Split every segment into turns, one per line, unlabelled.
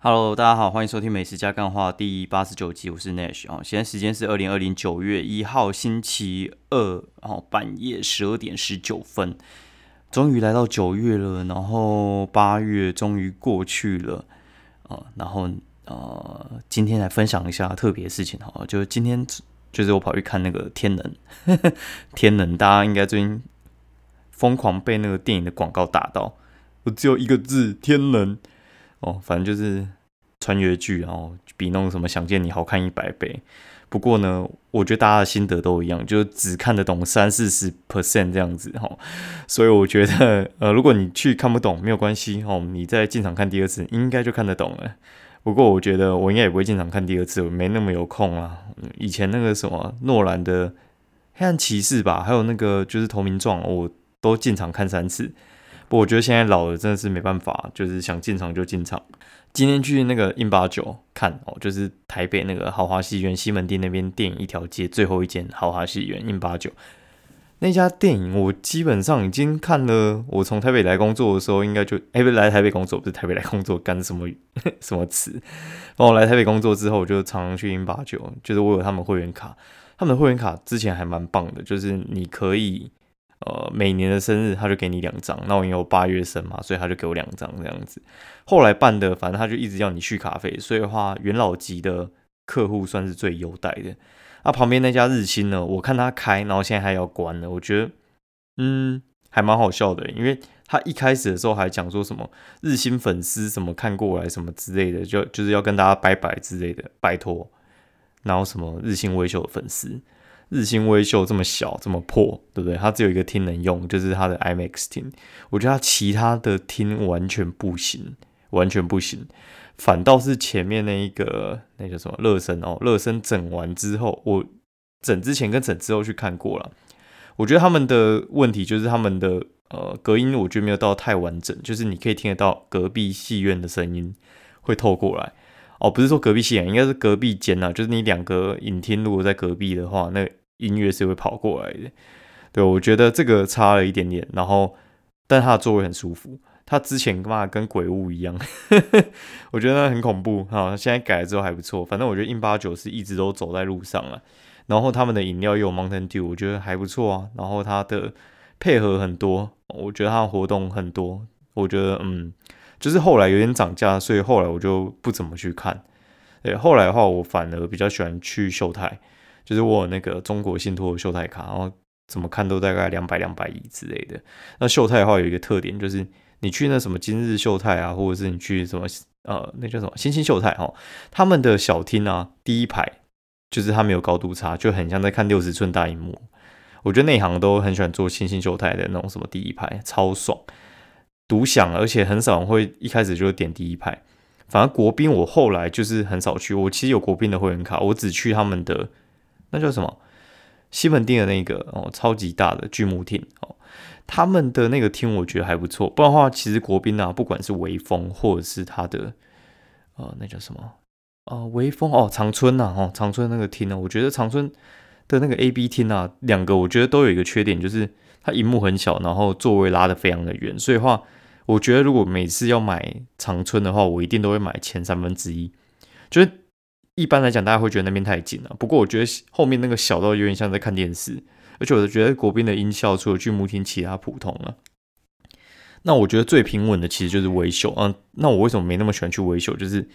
Hello，大家好，欢迎收听《美食加干话》第八十九集，我是 Nash 哦。现在时间是二零二零九月一号星期二，然后半夜十二点十九分，终于来到九月了，然后八月终于过去了啊，然后呃，今天来分享一下特别事情哈，就是今天就是我跑去看那个《天能》，《天能》大家应该最近疯狂被那个电影的广告打到，我只有一个字：天能。哦，反正就是穿越剧，然后比那种什么《想见你》好看一百倍。不过呢，我觉得大家的心得都一样，就只看得懂三四十 percent 这样子哈。所以我觉得，呃，如果你去看不懂没有关系哦，你再进场看第二次，应该就看得懂了。不过我觉得我应该也不会进场看第二次，我没那么有空啊。以前那个什么诺兰的《黑暗骑士》吧，还有那个就是《投名状》，我都进场看三次。不，我觉得现在老了真的是没办法，就是想进场就进场。今天去那个印八九看哦，就是台北那个豪华戏院西门町那边电影一条街最后一间豪华戏院印八九那家电影，我基本上已经看了。我从台北来工作的时候，应该就哎不来台北工作，不是台北来工作干什么 什么词。然后来台北工作之后，我就常常去印八九，就是我有他们会员卡，他们的会员卡之前还蛮棒的，就是你可以。呃，每年的生日他就给你两张，那我因为我八月生嘛，所以他就给我两张这样子。后来办的，反正他就一直要你续卡费，所以的话元老级的客户算是最优待的。那旁边那家日新呢，我看他开，然后现在还要关了，我觉得嗯还蛮好笑的，因为他一开始的时候还讲说什么日新粉丝什么看过来什么之类的，就就是要跟大家拜拜之类的，拜托，然后什么日新维修的粉丝。日新微秀这么小这么破，对不对？它只有一个厅能用，就是它的 IMAX 厅。我觉得它其他的厅完全不行，完全不行。反倒是前面那一个，那叫什么乐声哦，乐声整完之后，我整之前跟整之后去看过了。我觉得他们的问题就是他们的呃隔音，我觉得没有到太完整，就是你可以听得到隔壁戏院的声音会透过来。哦，不是说隔壁戏院，应该是隔壁间呐，就是你两个影厅如果在隔壁的话，那音乐是会跑过来的，对我觉得这个差了一点点，然后但它的座位很舒服，它之前嘛跟鬼屋一样，我觉得很恐怖哈，现在改了之后还不错，反正我觉得印八九是一直都走在路上了，然后他们的饮料又有 Mountain Dew，我觉得还不错啊，然后它的配合很多，我觉得它的活动很多，我觉得嗯，就是后来有点涨价，所以后来我就不怎么去看，对，后来的话我反而比较喜欢去秀泰。就是我有那个中国信托的秀泰卡，然后怎么看都大概两百两百亿之类的。那秀泰的话有一个特点，就是你去那什么今日秀泰啊，或者是你去什么呃那叫什么新兴秀泰哈，他们的小厅啊第一排就是它没有高度差，就很像在看六十寸大荧幕。我觉得内行都很喜欢做新兴秀泰的那种什么第一排，超爽，独享，而且很少会一开始就点第一排。反而国宾我后来就是很少去，我其实有国宾的会员卡，我只去他们的。那叫什么？西门町的那个哦，超级大的巨幕厅哦，他们的那个厅我觉得还不错。不然的话，其实国宾啊，不管是微风或者是他的呃，那叫什么啊？微风哦，长春呐，哦，长春那个厅呢，我觉得长春的那个 A B 厅啊，两个我觉得都有一个缺点，就是它荧幕很小，然后座位拉的非常的远。所以话，我觉得如果每次要买长春的话，我一定都会买前三分之一，就是。一般来讲，大家会觉得那边太近了。不过我觉得后面那个小到有点像在看电视，而且我觉得国宾的音效除了剧目厅，其他普通了。那我觉得最平稳的其实就是微秀嗯，那我为什么没那么喜欢去微秀？就是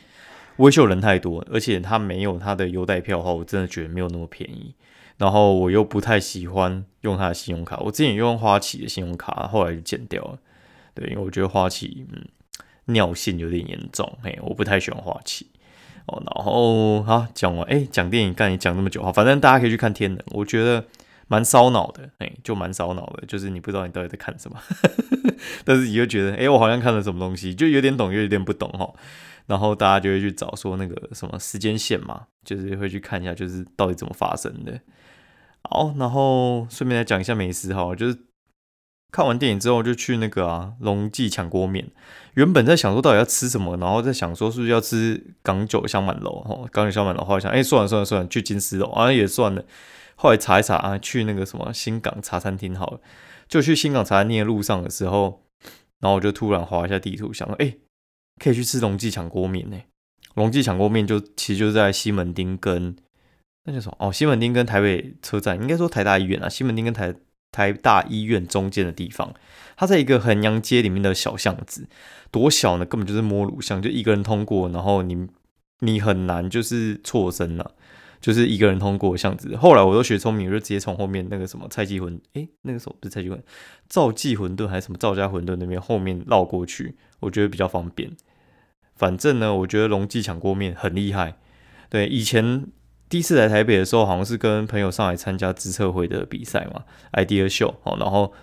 微秀人太多，而且它没有它的优待票的话，我真的觉得没有那么便宜。然后我又不太喜欢用它的信用卡，我之前用花旗的信用卡，后来就剪掉了。对，因为我觉得花旗嗯尿性有点严重，嘿，我不太喜欢花旗。哦，然后好讲完，哎，讲电影干你讲那么久哈，反正大家可以去看《天能》，我觉得蛮烧脑的，哎，就蛮烧脑的，就是你不知道你到底在看什么，但是你又觉得，哎，我好像看了什么东西，就有点懂又有点不懂哈，然后大家就会去找说那个什么时间线嘛，就是会去看一下，就是到底怎么发生的。好，然后顺便来讲一下美食哈，就是。看完电影之后就去那个啊龙记抢锅面，原本在想说到底要吃什么，然后在想说是不是要吃港九香满楼哦，港九香满楼，后来想哎算了算了算了，去金丝肉啊也算了，后来查一查啊去那个什么新港茶餐厅好了，就去新港茶餐厅的路上的时候，然后我就突然划一下地图，想说哎可以去吃龙记抢锅面呢，龙记抢锅面就其实就在西门町跟那叫什么？哦，西门町跟台北车站，应该说台大医院啊，西门町跟台台大医院中间的地方，它在一个衡阳街里面的小巷子，多小呢？根本就是摸乳巷，就一个人通过，然后你你很难就是错身了。就是一个人通过巷子，后来我都学聪明，我就直接从后面那个什么菜鸡馄，诶，那个时候不是菜鸡馄，赵记馄饨还是什么赵家馄饨那边后面绕过去，我觉得比较方便。反正呢，我觉得龙记抢锅面很厉害。对，以前第一次来台北的时候，好像是跟朋友上来参加知策会的比赛嘛，idea show，哦，然后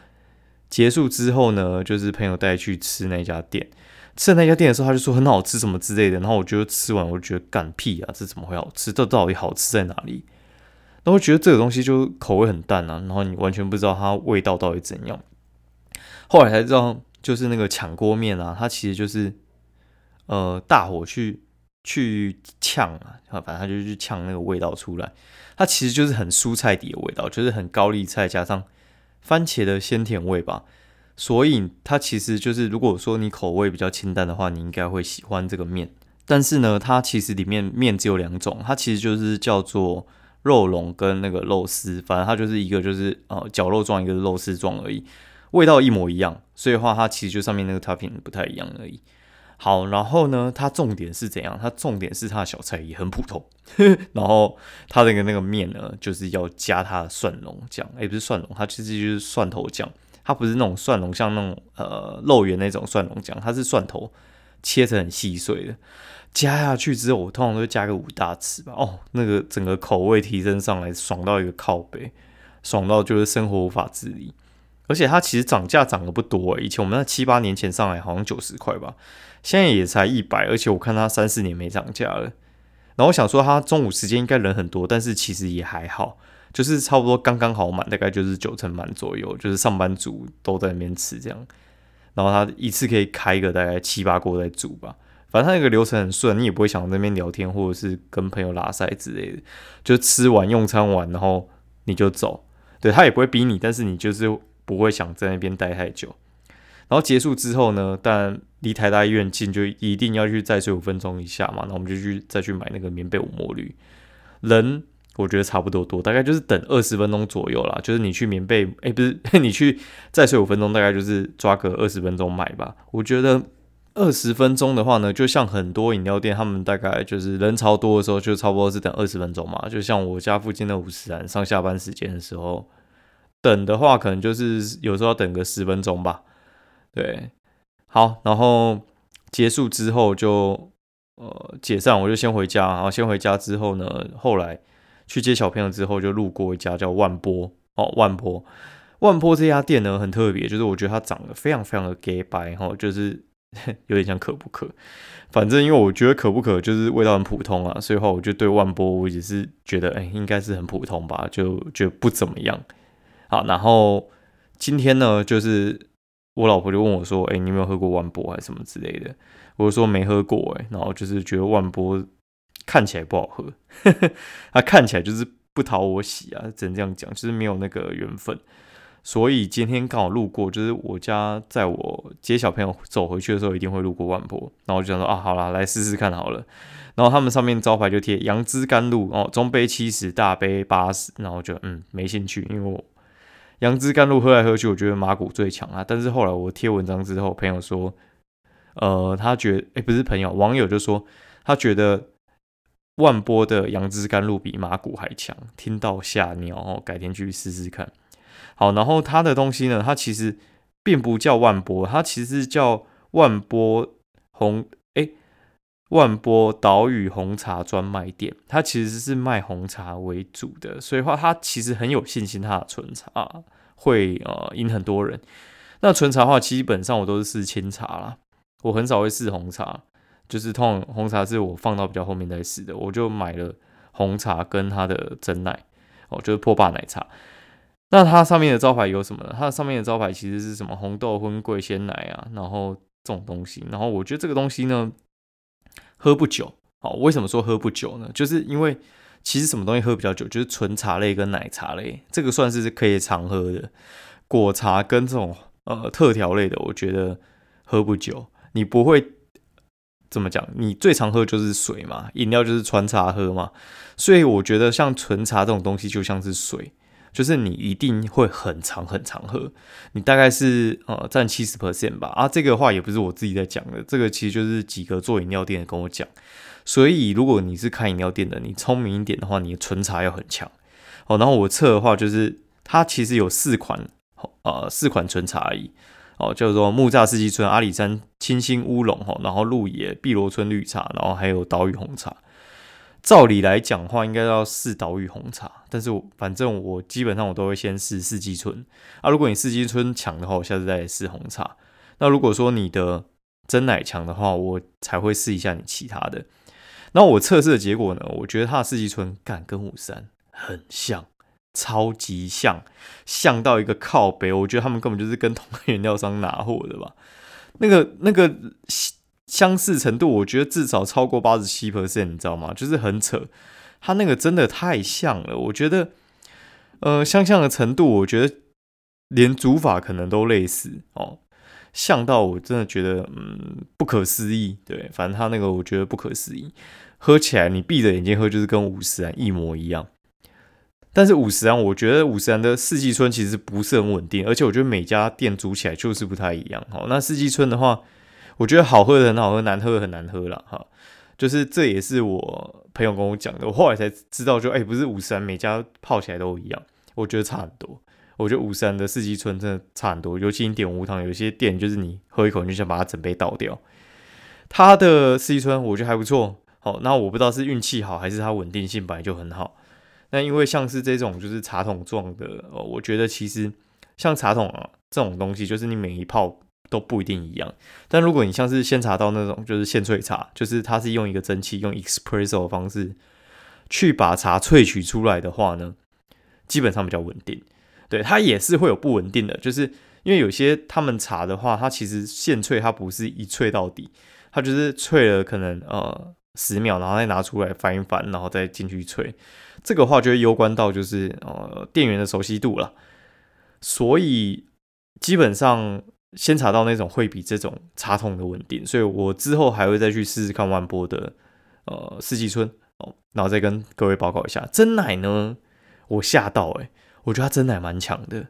结束之后呢，就是朋友带去吃那家店。吃那家店的时候，他就说很好吃什么之类的，然后我觉得吃完我就觉得干屁啊，这怎么会好吃？这到底好吃在哪里？那我觉得这个东西就口味很淡啊，然后你完全不知道它味道到底怎样。后来才知道，就是那个抢锅面啊，它其实就是呃大火去去呛啊，反正它就是去呛那个味道出来。它其实就是很蔬菜底的味道，就是很高丽菜加上番茄的鲜甜味吧。所以它其实就是，如果说你口味比较清淡的话，你应该会喜欢这个面。但是呢，它其实里面面只有两种，它其实就是叫做肉龙跟那个肉丝，反正它就是一个就是呃绞肉状，一个是肉丝状而已，味道一模一样。所以的话，它其实就上面那个 topping 不太一样而已。好，然后呢，它重点是怎样？它重点是它的小菜也很普通，然后它那个那个面呢，就是要加它的蒜蓉酱，哎，不是蒜蓉，它其实就是蒜头酱。它不是那种蒜蓉，像那种呃肉圆那种蒜蓉酱，它是蒜头切成很细碎的，加下去之后，我通常都会加个五大匙吧。哦，那个整个口味提升上来，爽到一个靠背，爽到就是生活无法自理。而且它其实涨价涨得不多，以前我们那七八年前上来好像九十块吧，现在也才一百，而且我看它三四年没涨价了。然后我想说，它中午时间应该人很多，但是其实也还好。就是差不多刚刚好满，大概就是九成满左右，就是上班族都在那边吃这样。然后他一次可以开个大概七八锅在煮吧，反正他那个流程很顺，你也不会想在那边聊天或者是跟朋友拉塞之类的，就吃完用餐完，然后你就走。对他也不会逼你，但是你就是不会想在那边待太久。然后结束之后呢，但离台大医院近，就一定要去再睡五分钟以下嘛，那我们就去再去买那个棉被五墨绿人。我觉得差不多多，大概就是等二十分钟左右啦。就是你去棉被，哎，不是 你去再睡五分钟，大概就是抓个二十分钟买吧。我觉得二十分钟的话呢，就像很多饮料店，他们大概就是人潮多的时候，就差不多是等二十分钟嘛。就像我家附近的五十兰上下班时间的时候，等的话可能就是有时候要等个十分钟吧。对，好，然后结束之后就呃解散，我就先回家。然后先回家之后呢，后来。去接小朋友之后，就路过一家叫万波哦，万波万波这家店呢很特别，就是我觉得它长得非常非常的 gay 白哈，就是 有点像可不可。反正因为我觉得可不可就是味道很普通啊，所以话我就对万波我也是觉得哎应该是很普通吧，就觉得不怎么样。好，然后今天呢，就是我老婆就问我说，哎，你有没有喝过万波还是什么之类的？我就说没喝过哎，然后就是觉得万波。看起来不好喝，它 看起来就是不讨我喜啊，只能这样讲，就是没有那个缘分。所以今天刚好路过，就是我家在我接小朋友走回去的时候，一定会路过万坡，然后我就想说啊，好啦，来试试看好了。然后他们上面招牌就贴杨枝甘露哦，中杯七十，大杯八十。然后就嗯没兴趣，因为我杨枝甘露喝来喝去，我觉得马古最强啊。但是后来我贴文章之后，朋友说，呃，他觉得哎不是朋友，网友就说他觉得。万波的杨枝甘露比马古还强，听到吓尿哦！改天去试试看。好，然后它的东西呢，它其实并不叫万波，它其实叫万波红，万波岛屿红茶专卖店。它其实是卖红茶为主的，所以话它其实很有信心，它的纯茶会呃赢很多人。那纯茶的话，基本上我都是试清茶啦，我很少会试红茶。就是通常红茶是我放到比较后面再试的，我就买了红茶跟它的真奶，哦，就是破霸奶茶。那它上面的招牌有什么呢？它上面的招牌其实是什么红豆荤桂鲜奶啊，然后这种东西。然后我觉得这个东西呢，喝不久。好，为什么说喝不久呢？就是因为其实什么东西喝比较久，就是纯茶类跟奶茶类，这个算是可以常喝的。果茶跟这种呃特调类的，我觉得喝不久，你不会。怎么讲？你最常喝就是水嘛，饮料就是穿插喝嘛，所以我觉得像纯茶这种东西就像是水，就是你一定会很长很长喝，你大概是呃占七十 percent 吧。啊，这个话也不是我自己在讲的，这个其实就是几个做饮料店的跟我讲。所以如果你是开饮料店的，你聪明一点的话，你的纯茶要很强哦。然后我测的话，就是它其实有四款，呃，四款纯茶而已。哦，叫做木栅四季春、阿里山清新乌龙哈，然后鹿野碧螺春绿茶，然后还有岛屿红茶。照理来讲话，应该要试岛屿红茶，但是我反正我基本上我都会先试四季春啊。如果你四季春强的话，我下次再试红茶。那如果说你的真奶强的话，我才会试一下你其他的。那我测试的结果呢？我觉得它的四季春感跟五三很像。超级像，像到一个靠北，我觉得他们根本就是跟同个原料商拿货的吧。那个那个相似程度，我觉得至少超过八十七 percent，你知道吗？就是很扯，它那个真的太像了。我觉得，呃，相像的程度，我觉得连煮法可能都类似哦，像到我真的觉得，嗯，不可思议。对，反正它那个我觉得不可思议，喝起来你闭着眼睛喝就是跟五十啊一模一样。但是五十安，我觉得五十安的四季春其实不是很稳定，而且我觉得每家店煮起来就是不太一样。哦，那四季春的话，我觉得好喝的很好喝，难喝的很难喝了。哈，就是这也是我朋友跟我讲的，我后来才知道，就哎，不是五十每家泡起来都一样，我觉得差很多。我觉得五十的四季春真的差很多，尤其你点无糖，有些店就是你喝一口你就想把它整杯倒掉。它的四季春我觉得还不错。好，那我不知道是运气好还是它稳定性本来就很好。那因为像是这种就是茶桶状的，我觉得其实像茶桶啊这种东西，就是你每一泡都不一定一样。但如果你像是鲜茶道那种，就是现萃茶，就是它是用一个蒸汽用 espresso 的方式去把茶萃取出来的话呢，基本上比较稳定。对，它也是会有不稳定的，就是因为有些他们茶的话，它其实现萃它不是一萃到底，它就是萃了可能呃十秒，然后再拿出来翻一翻，然后再进去萃。这个话就会攸关到就是呃店员的熟悉度了，所以基本上先查到那种会比这种茶桶的稳定，所以我之后还会再去试试看万波的呃四季春哦，然后再跟各位报告一下真奶呢，我吓到诶，我觉得它真奶蛮强的，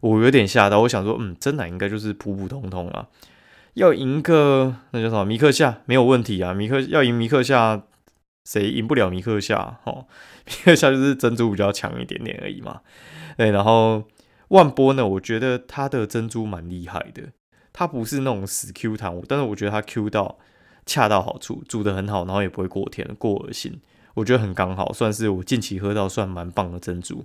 我有点吓到，我想说嗯真奶应该就是普普通通啊，要赢个那叫什么米克夏没有问题啊，米克要赢米克夏。谁赢不了米克夏？哦，米克夏就是珍珠比较强一点点而已嘛。对，然后万波呢，我觉得它的珍珠蛮厉害的，它不是那种死 Q 弹，但是我觉得它 Q 到恰到好处，煮的很好，然后也不会过甜过恶心，我觉得很刚好，算是我近期喝到算蛮棒的珍珠。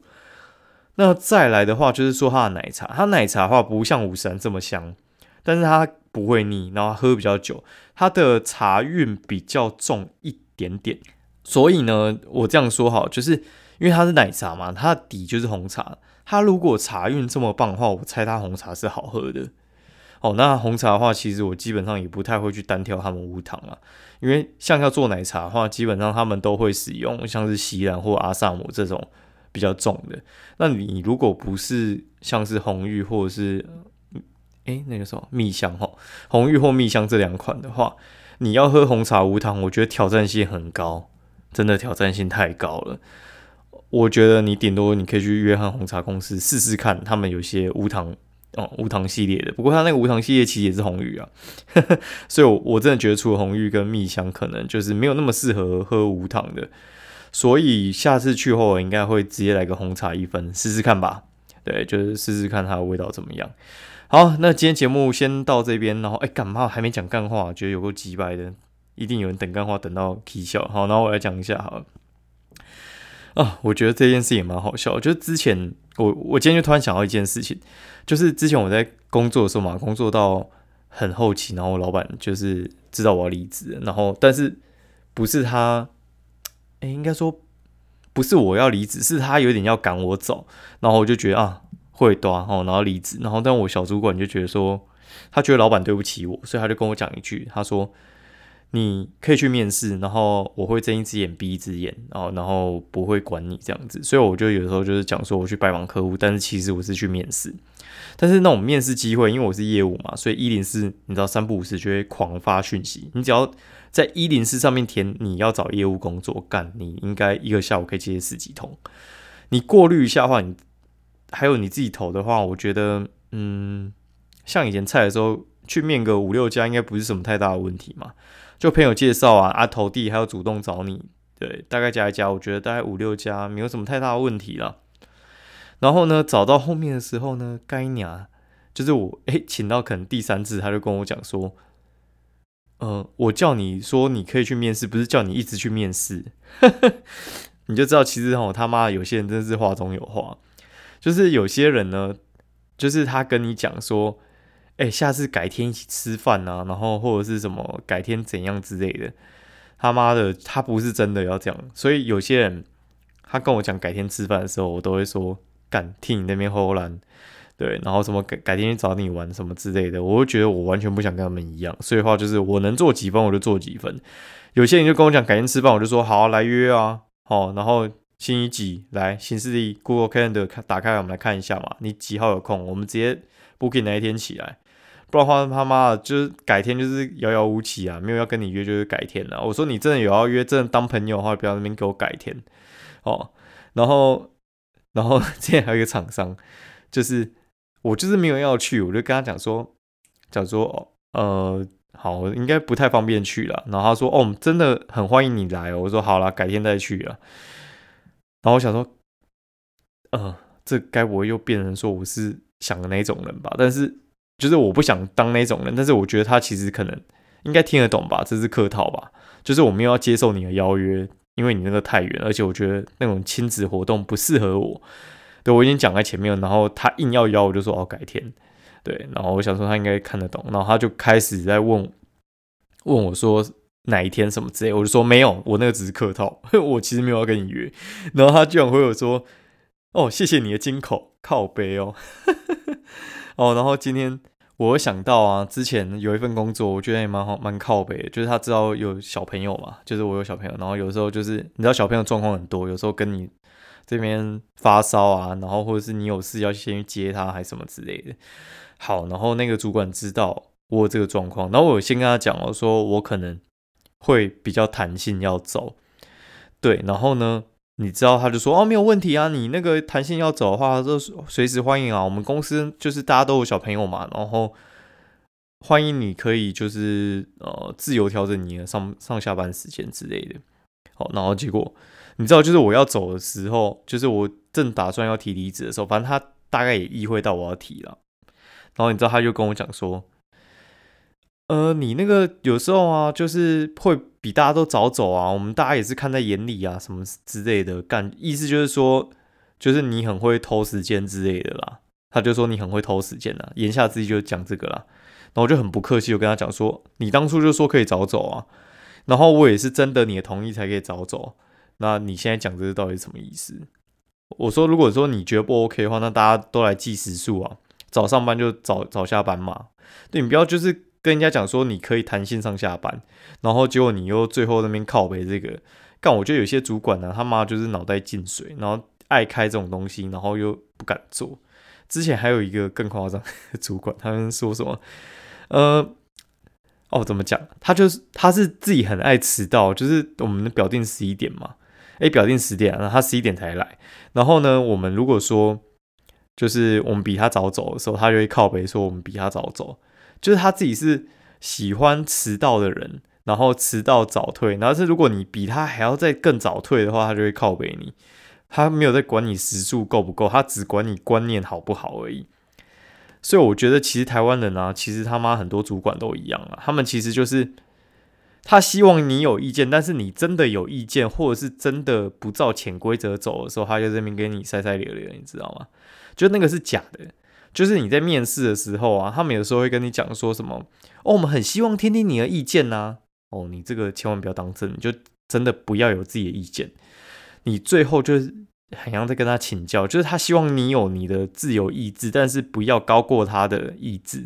那再来的话，就是说它的奶茶，它奶茶的话不像五三这么香，但是它不会腻，然后喝比较久，它的茶韵比较重一。点点，所以呢，我这样说好，就是因为它是奶茶嘛，它的底就是红茶。它如果茶韵这么棒的话，我猜它红茶是好喝的。哦，那红茶的话，其实我基本上也不太会去单挑他们无糖啊，因为像要做奶茶的话，基本上他们都会使用像是锡兰或阿萨姆这种比较重的。那你如果不是像是红玉或者是哎那个什么蜜香哈，红玉或蜜香这两款的话。你要喝红茶无糖，我觉得挑战性很高，真的挑战性太高了。我觉得你顶多你可以去约翰红茶公司试试看，他们有些无糖哦无糖系列的。不过他那个无糖系列其实也是红玉啊，所以我我真的觉得除了红玉跟蜜香，可能就是没有那么适合喝无糖的。所以下次去后，我应该会直接来个红茶一分试试看吧。对，就是试试看它的味道怎么样。好，那今天节目先到这边，然后哎，感冒还没讲干话，觉得有够鸡掰的，一定有人等干话等到啼笑。好，然后我来讲一下，好了。啊，我觉得这件事也蛮好笑，就是之前我我今天就突然想到一件事情，就是之前我在工作的时候嘛，工作到很后期，然后我老板就是知道我要离职，然后但是不是他，哎，应该说不是我要离职，是他有点要赶我走，然后我就觉得啊。会多哦，然后离职，然后但我小主管就觉得说，他觉得老板对不起我，所以他就跟我讲一句，他说你可以去面试，然后我会睁一只眼闭一只眼，然后然后不会管你这样子，所以我就有时候就是讲说我去拜访客户，但是其实我是去面试，但是那种面试机会，因为我是业务嘛，所以一零四你知道三不五时就会狂发讯息，你只要在一零四上面填你要找业务工作干，你应该一个下午可以接十几通。你过滤一下的话，你还有你自己投的话，我觉得，嗯，像以前菜的时候去面个五六家，应该不是什么太大的问题嘛。就朋友介绍啊，啊投递还有主动找你，对，大概加一加，我觉得大概五六家没有什么太大的问题了。然后呢，找到后面的时候呢，该娘就是我，哎，请到可能第三次，他就跟我讲说。嗯，我叫你说你可以去面试，不是叫你一直去面试，你就知道其实哦他妈有些人真的是话中有话，就是有些人呢，就是他跟你讲说，哎，下次改天一起吃饭啊，然后或者是什么改天怎样之类的，他妈的他不是真的要这样，所以有些人他跟我讲改天吃饭的时候，我都会说干听你那边胡乱。对，然后什么改改天去找你玩什么之类的，我会觉得我完全不想跟他们一样，所以话就是我能做几分我就做几分。有些人就跟我讲改天吃饭，我就说好来约啊，好，然后星期几来新势力 Google Calendar 看打开我们来看一下嘛，你几号有空，我们直接 booking 哪一天起来，不然的话他妈的就是改天就是遥遥无期啊，没有要跟你约就是改天了。我说你真的有要约，真的当朋友的话，不要那边给我改天哦。然后然后 之前还有一个厂商就是。我就是没有要去，我就跟他讲说，讲说，呃，好，应该不太方便去了。然后他说，哦，真的很欢迎你来。我说好了，改天再去了。然后我想说，呃，这该不会又变成说我是想的那种人吧？但是就是我不想当那种人，但是我觉得他其实可能应该听得懂吧，这是客套吧？就是我没有要接受你的邀约，因为你那个太远，而且我觉得那种亲子活动不适合我。对，我已经讲在前面了，然后他硬要邀，我就说哦改天。对，然后我想说他应该看得懂，然后他就开始在问问我说哪一天什么之类，我就说没有，我那个只是客套，我其实没有要跟你约。然后他居然回我说哦谢谢你的金口靠背哦，哦，然后今天我想到啊，之前有一份工作，我觉得也蛮好蛮靠背，就是他知道有小朋友嘛，就是我有小朋友，然后有时候就是你知道小朋友状况很多，有时候跟你。这边发烧啊，然后或者是你有事要先去接他，还什么之类的。好，然后那个主管知道我这个状况，然后我先跟他讲了，说我可能会比较弹性要走。对，然后呢，你知道他就说哦，没有问题啊，你那个弹性要走的话，就随时欢迎啊。我们公司就是大家都有小朋友嘛，然后欢迎你可以就是呃自由调整你的上上下班时间之类的。好，然后结果。你知道，就是我要走的时候，就是我正打算要提离职的时候，反正他大概也意会到我要提了。然后你知道，他就跟我讲说：“呃，你那个有时候啊，就是会比大家都早走啊，我们大家也是看在眼里啊，什么之类的。干意思就是说，就是你很会偷时间之类的啦。”他就说你很会偷时间啊，言下之意就讲这个啦。然后我就很不客气，就跟他讲说：“你当初就说可以早走啊，然后我也是征得你的同意才可以早走。”那你现在讲这个到底是什么意思？我说，如果说你觉得不 OK 的话，那大家都来计时数啊，早上班就早早下班嘛。对你不要就是跟人家讲说你可以弹性上下班，然后结果你又最后那边靠背这个，干我觉得有些主管呢，他妈就是脑袋进水，然后爱开这种东西，然后又不敢做。之前还有一个更夸张的主管，他们说什么？呃。哦，怎么讲？他就是他是自己很爱迟到，就是我们的表定十一点嘛。诶，表定十点，然后他十一点才来。然后呢，我们如果说就是我们比他早走的时候，他就会靠背说我们比他早走。就是他自己是喜欢迟到的人，然后迟到早退。然后是如果你比他还要再更早退的话，他就会靠背你。他没有在管你时数够不够，他只管你观念好不好而已。所以我觉得，其实台湾人啊，其实他妈很多主管都一样啊。他们其实就是他希望你有意见，但是你真的有意见，或者是真的不照潜规则走的时候，他就这边给你塞塞咧咧，你知道吗？就那个是假的。就是你在面试的时候啊，他们有时候会跟你讲说什么哦，我们很希望听听你的意见呐。哦，你这个千万不要当真，就真的不要有自己的意见。你最后就是。很像在跟他请教，就是他希望你有你的自由意志，但是不要高过他的意志。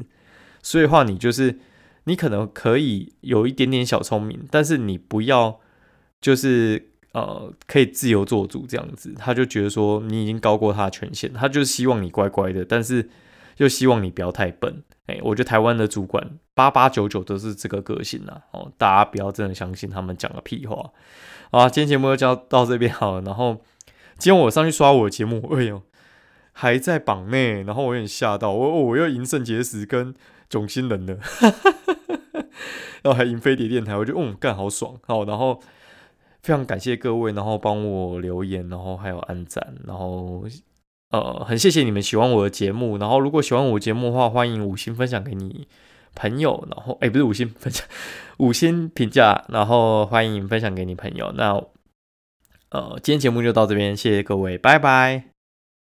所以话，你就是你可能可以有一点点小聪明，但是你不要就是呃可以自由做主这样子。他就觉得说你已经高过他的权限，他就希望你乖乖的，但是就希望你不要太笨。哎，我觉得台湾的主管八八九九都是这个个性呐。哦，大家不要真的相信他们讲的屁话。啊，今天节目就教到这边好了。然后今天我上去刷我的节目，哎呦，还在榜内，然后我有点吓到，我我又赢肾结石跟囧星人了，然后还赢飞碟电台，我觉得嗯干好爽。好，然后非常感谢各位，然后帮我留言，然后还有按赞，然后。呃，很谢谢你们喜欢我的节目，然后如果喜欢我节目的话，欢迎五星分享给你朋友，然后哎，不是五星分享，五星评价，然后欢迎分享给你朋友。那呃，今天节目就到这边，谢谢各位，拜拜。